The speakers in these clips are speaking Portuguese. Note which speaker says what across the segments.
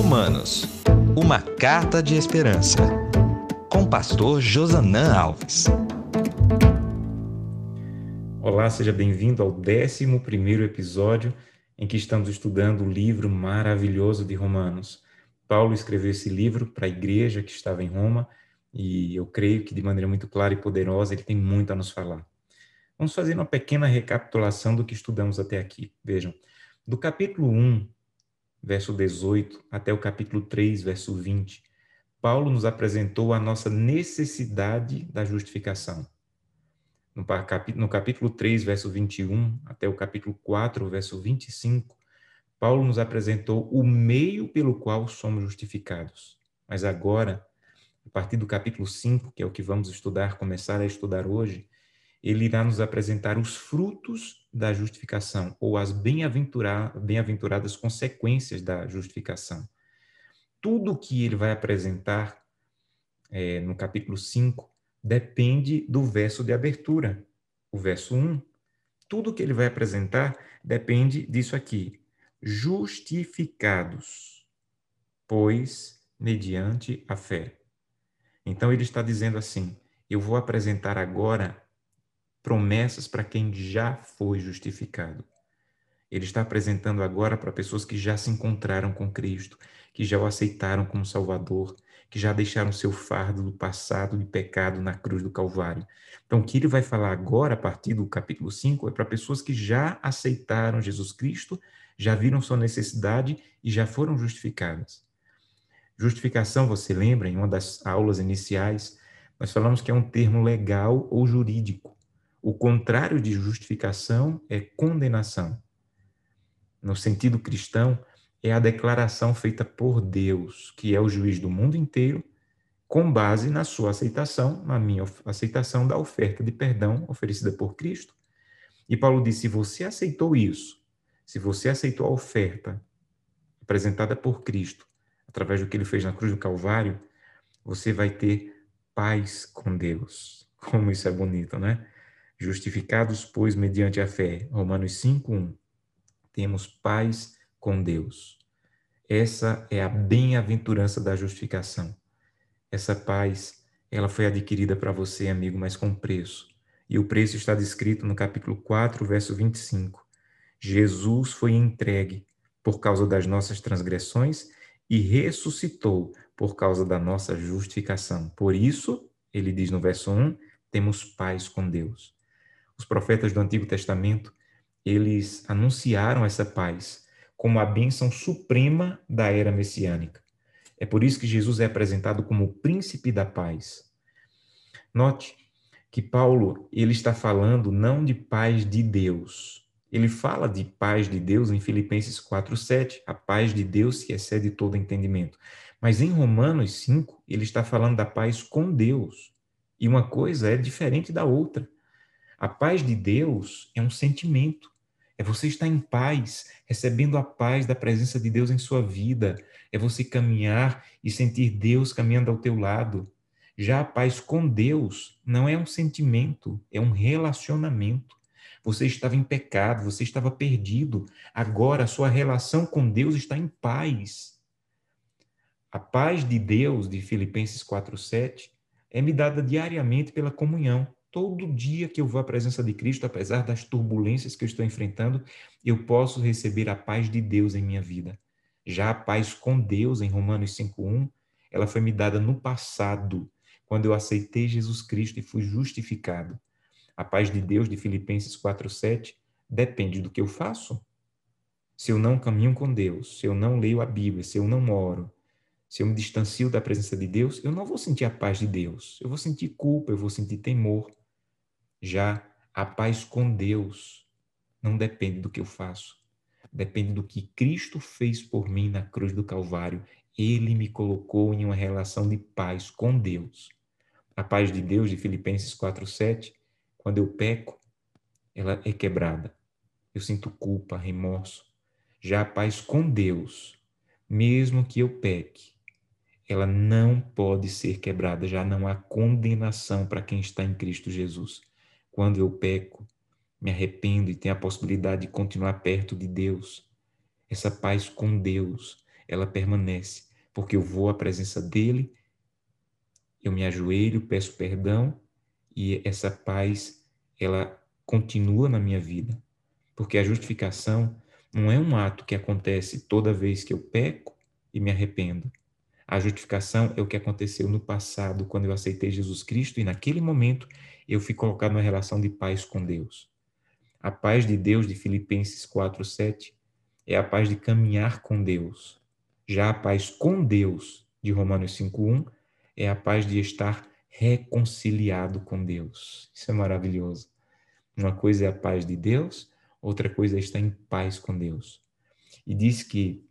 Speaker 1: Romanos, uma carta de esperança. Com pastor Josanã Alves.
Speaker 2: Olá, seja bem-vindo ao 11 episódio em que estamos estudando o livro maravilhoso de Romanos. Paulo escreveu esse livro para a igreja que estava em Roma e eu creio que de maneira muito clara e poderosa ele tem muito a nos falar. Vamos fazer uma pequena recapitulação do que estudamos até aqui. Vejam, do capítulo 1, verso 18, até o capítulo 3, verso 20, Paulo nos apresentou a nossa necessidade da justificação. No capítulo, no capítulo 3, verso 21, até o capítulo 4, verso 25, Paulo nos apresentou o meio pelo qual somos justificados. Mas agora, a partir do capítulo 5, que é o que vamos estudar, começar a estudar hoje, ele irá nos apresentar os frutos da justificação, ou as bem-aventuradas consequências da justificação. Tudo que ele vai apresentar é, no capítulo 5 depende do verso de abertura, o verso 1. Tudo que ele vai apresentar depende disso aqui. Justificados, pois mediante a fé. Então ele está dizendo assim: eu vou apresentar agora promessas para quem já foi justificado. Ele está apresentando agora para pessoas que já se encontraram com Cristo, que já o aceitaram como Salvador, que já deixaram seu fardo do passado de pecado na cruz do Calvário. Então, o que ele vai falar agora, a partir do capítulo 5, é para pessoas que já aceitaram Jesus Cristo, já viram sua necessidade e já foram justificadas. Justificação, você lembra, em uma das aulas iniciais, nós falamos que é um termo legal ou jurídico. O contrário de justificação é condenação. No sentido cristão, é a declaração feita por Deus, que é o juiz do mundo inteiro, com base na sua aceitação, na minha aceitação da oferta de perdão oferecida por Cristo. E Paulo disse: se você aceitou isso, se você aceitou a oferta apresentada por Cristo, através do que ele fez na cruz do Calvário, você vai ter paz com Deus. Como isso é bonito, né? Justificados, pois, mediante a fé. Romanos 5:1. Temos paz com Deus. Essa é a bem-aventurança da justificação. Essa paz, ela foi adquirida para você, amigo, mas com preço. E o preço está descrito no capítulo 4, verso 25. Jesus foi entregue por causa das nossas transgressões e ressuscitou por causa da nossa justificação. Por isso, ele diz no verso 1, temos paz com Deus. Os profetas do Antigo Testamento, eles anunciaram essa paz como a bênção suprema da era messiânica. É por isso que Jesus é apresentado como o príncipe da paz. Note que Paulo, ele está falando não de paz de Deus. Ele fala de paz de Deus em Filipenses 4:7, a paz de Deus que excede todo entendimento. Mas em Romanos 5, ele está falando da paz com Deus. E uma coisa é diferente da outra. A paz de Deus é um sentimento. É você estar em paz, recebendo a paz da presença de Deus em sua vida. É você caminhar e sentir Deus caminhando ao teu lado. Já a paz com Deus não é um sentimento, é um relacionamento. Você estava em pecado, você estava perdido. Agora a sua relação com Deus está em paz. A paz de Deus, de Filipenses 4:7, é me dada diariamente pela comunhão todo dia que eu vou à presença de Cristo, apesar das turbulências que eu estou enfrentando, eu posso receber a paz de Deus em minha vida. Já a paz com Deus, em Romanos 5,1, ela foi me dada no passado, quando eu aceitei Jesus Cristo e fui justificado. A paz de Deus, de Filipenses 4,7, depende do que eu faço. Se eu não caminho com Deus, se eu não leio a Bíblia, se eu não oro, se eu me distancio da presença de Deus, eu não vou sentir a paz de Deus. Eu vou sentir culpa, eu vou sentir temor. Já a paz com Deus não depende do que eu faço, depende do que Cristo fez por mim na cruz do Calvário. Ele me colocou em uma relação de paz com Deus. A paz de Deus, de Filipenses 4,7, quando eu peco, ela é quebrada. Eu sinto culpa, remorso. Já a paz com Deus, mesmo que eu peque, ela não pode ser quebrada, já não há condenação para quem está em Cristo Jesus. Quando eu peco, me arrependo e tenho a possibilidade de continuar perto de Deus. Essa paz com Deus ela permanece, porque eu vou à presença dele, eu me ajoelho, peço perdão e essa paz ela continua na minha vida. Porque a justificação não é um ato que acontece toda vez que eu peco e me arrependo. A justificação é o que aconteceu no passado, quando eu aceitei Jesus Cristo e naquele momento eu fui colocado numa relação de paz com Deus. A paz de Deus de Filipenses 4:7 é a paz de caminhar com Deus. Já a paz com Deus de Romanos 5:1 é a paz de estar reconciliado com Deus. Isso é maravilhoso. Uma coisa é a paz de Deus, outra coisa é estar em paz com Deus. E diz que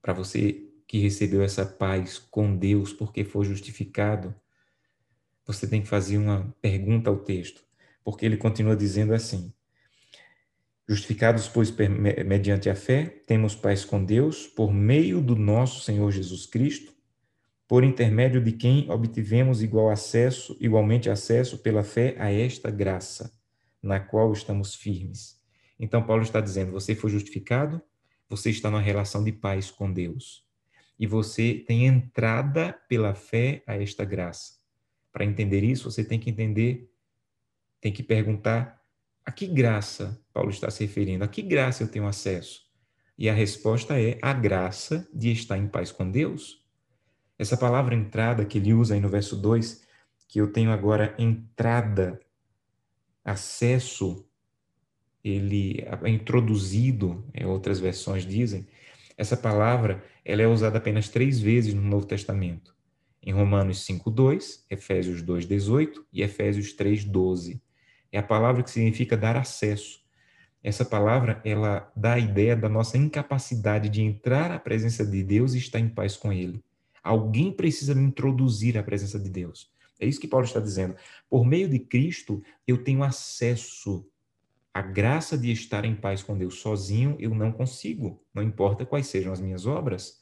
Speaker 2: para você que recebeu essa paz com Deus porque foi justificado, você tem que fazer uma pergunta ao texto, porque ele continua dizendo assim: Justificados, pois, mediante a fé, temos paz com Deus por meio do nosso Senhor Jesus Cristo, por intermédio de quem obtivemos igual acesso, igualmente acesso pela fé a esta graça, na qual estamos firmes. Então Paulo está dizendo: você foi justificado, você está numa relação de paz com Deus. E você tem entrada pela fé a esta graça. Para entender isso, você tem que entender, tem que perguntar a que graça Paulo está se referindo? A que graça eu tenho acesso? E a resposta é a graça de estar em paz com Deus. Essa palavra entrada que ele usa aí no verso 2, que eu tenho agora entrada, acesso, ele é introduzido, é, outras versões dizem, essa palavra ela é usada apenas três vezes no Novo Testamento. Em Romanos 5,2, Efésios 2,18 e Efésios 3,12 é a palavra que significa dar acesso. Essa palavra, ela dá a ideia da nossa incapacidade de entrar à presença de Deus e estar em paz com Ele. Alguém precisa me introduzir à presença de Deus. É isso que Paulo está dizendo. Por meio de Cristo, eu tenho acesso à graça de estar em paz com Deus. Sozinho eu não consigo, não importa quais sejam as minhas obras.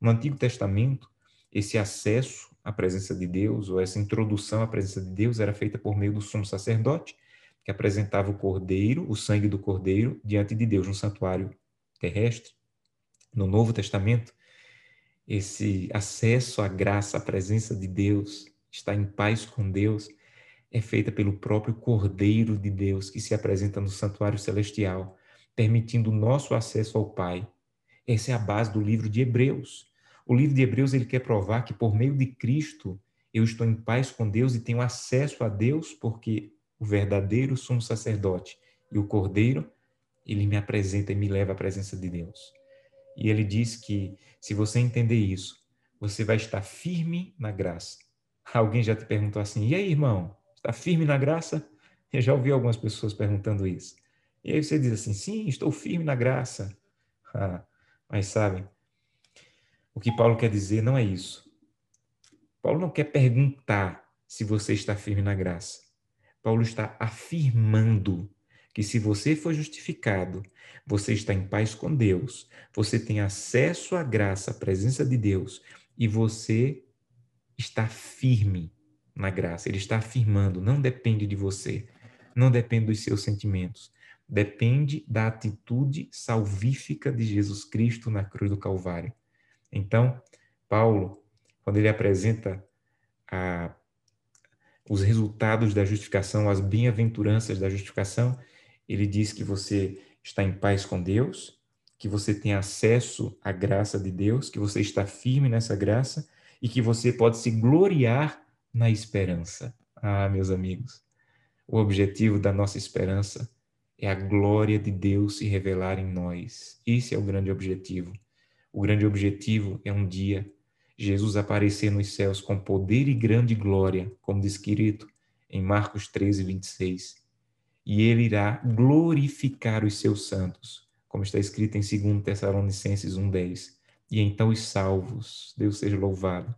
Speaker 2: No Antigo Testamento, esse acesso à presença de Deus, ou essa introdução à presença de Deus, era feita por meio do sumo sacerdote, que apresentava o cordeiro, o sangue do cordeiro, diante de Deus no santuário terrestre. No Novo Testamento, esse acesso à graça, à presença de Deus, estar em paz com Deus, é feita pelo próprio Cordeiro de Deus que se apresenta no santuário celestial, permitindo nosso acesso ao Pai. Essa é a base do livro de Hebreus. O livro de Hebreus ele quer provar que por meio de Cristo eu estou em paz com Deus e tenho acesso a Deus porque o verdadeiro sumo sacerdote e o cordeiro, ele me apresenta e me leva à presença de Deus. E ele diz que se você entender isso, você vai estar firme na graça. Alguém já te perguntou assim: "E aí, irmão, está firme na graça?" Eu já ouvi algumas pessoas perguntando isso. E aí você diz assim: "Sim, estou firme na graça." Ah, mas sabem, o que Paulo quer dizer não é isso. Paulo não quer perguntar se você está firme na graça. Paulo está afirmando que se você for justificado, você está em paz com Deus, você tem acesso à graça, à presença de Deus e você está firme na graça. Ele está afirmando, não depende de você, não depende dos seus sentimentos, depende da atitude salvífica de Jesus Cristo na cruz do Calvário. Então, Paulo, quando ele apresenta a os resultados da justificação, as bem-aventuranças da justificação, ele diz que você está em paz com Deus, que você tem acesso à graça de Deus, que você está firme nessa graça e que você pode se gloriar na esperança. Ah, meus amigos, o objetivo da nossa esperança é a glória de Deus se revelar em nós. Esse é o grande objetivo. O grande objetivo é um dia Jesus aparecer nos céus com poder e grande glória, como descrito em Marcos 13, 26. E ele irá glorificar os seus santos, como está escrito em 2 Tessalonicenses 1,10. E então os salvos, Deus seja louvado,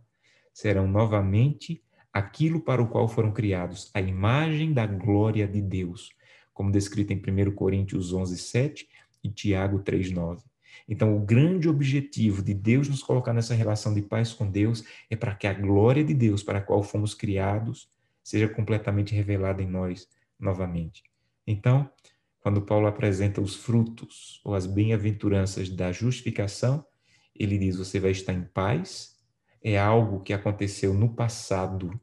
Speaker 2: serão novamente aquilo para o qual foram criados, a imagem da glória de Deus, como descrito em 1 Coríntios 11, 7 e Tiago 3, 9. Então, o grande objetivo de Deus nos colocar nessa relação de paz com Deus é para que a glória de Deus para a qual fomos criados seja completamente revelada em nós novamente. Então, quando Paulo apresenta os frutos ou as bem-aventuranças da justificação, ele diz: você vai estar em paz, é algo que aconteceu no passado.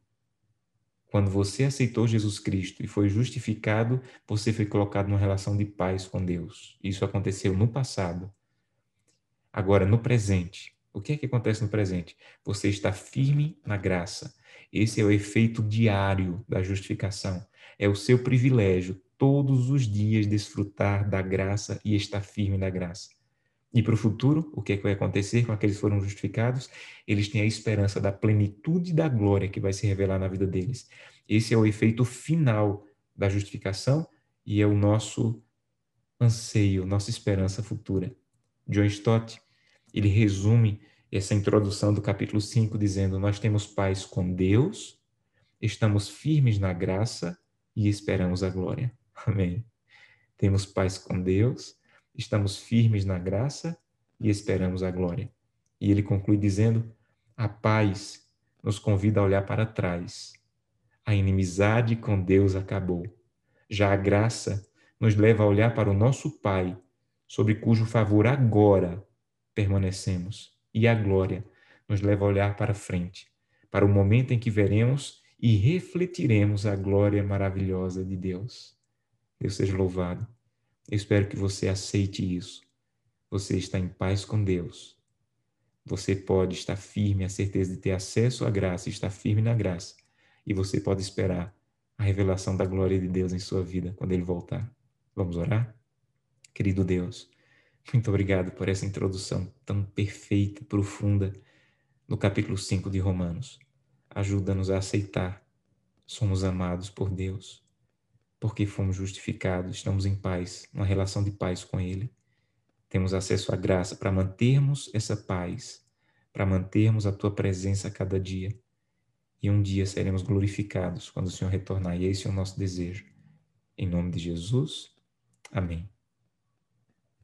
Speaker 2: Quando você aceitou Jesus Cristo e foi justificado, você foi colocado numa relação de paz com Deus. Isso aconteceu no passado. Agora, no presente, o que é que acontece no presente? Você está firme na graça. Esse é o efeito diário da justificação. É o seu privilégio todos os dias desfrutar da graça e estar firme na graça. E para o futuro, o que, é que vai acontecer com aqueles que foram justificados? Eles têm a esperança da plenitude da glória que vai se revelar na vida deles. Esse é o efeito final da justificação e é o nosso anseio, nossa esperança futura. John Stott, ele resume essa introdução do capítulo 5 dizendo: Nós temos paz com Deus, estamos firmes na graça e esperamos a glória. Amém. Temos paz com Deus, estamos firmes na graça e esperamos a glória. E ele conclui dizendo: a paz nos convida a olhar para trás. A inimizade com Deus acabou. Já a graça nos leva a olhar para o nosso Pai, sobre cujo favor agora permanecemos. E a glória nos leva a olhar para frente, para o momento em que veremos e refletiremos a glória maravilhosa de Deus. Deus seja louvado. Eu espero que você aceite isso. Você está em paz com Deus. Você pode estar firme, a certeza de ter acesso à graça, estar firme na graça. E você pode esperar a revelação da glória de Deus em sua vida quando ele voltar. Vamos orar? Querido Deus, muito obrigado por essa introdução tão perfeita, profunda no capítulo 5 de Romanos. Ajuda-nos a aceitar. Somos amados por Deus porque fomos justificados, estamos em paz, uma relação de paz com Ele. Temos acesso à graça para mantermos essa paz, para mantermos a Tua presença a cada dia. E um dia seremos glorificados quando o Senhor retornar, e esse é o nosso desejo. Em nome de Jesus, amém.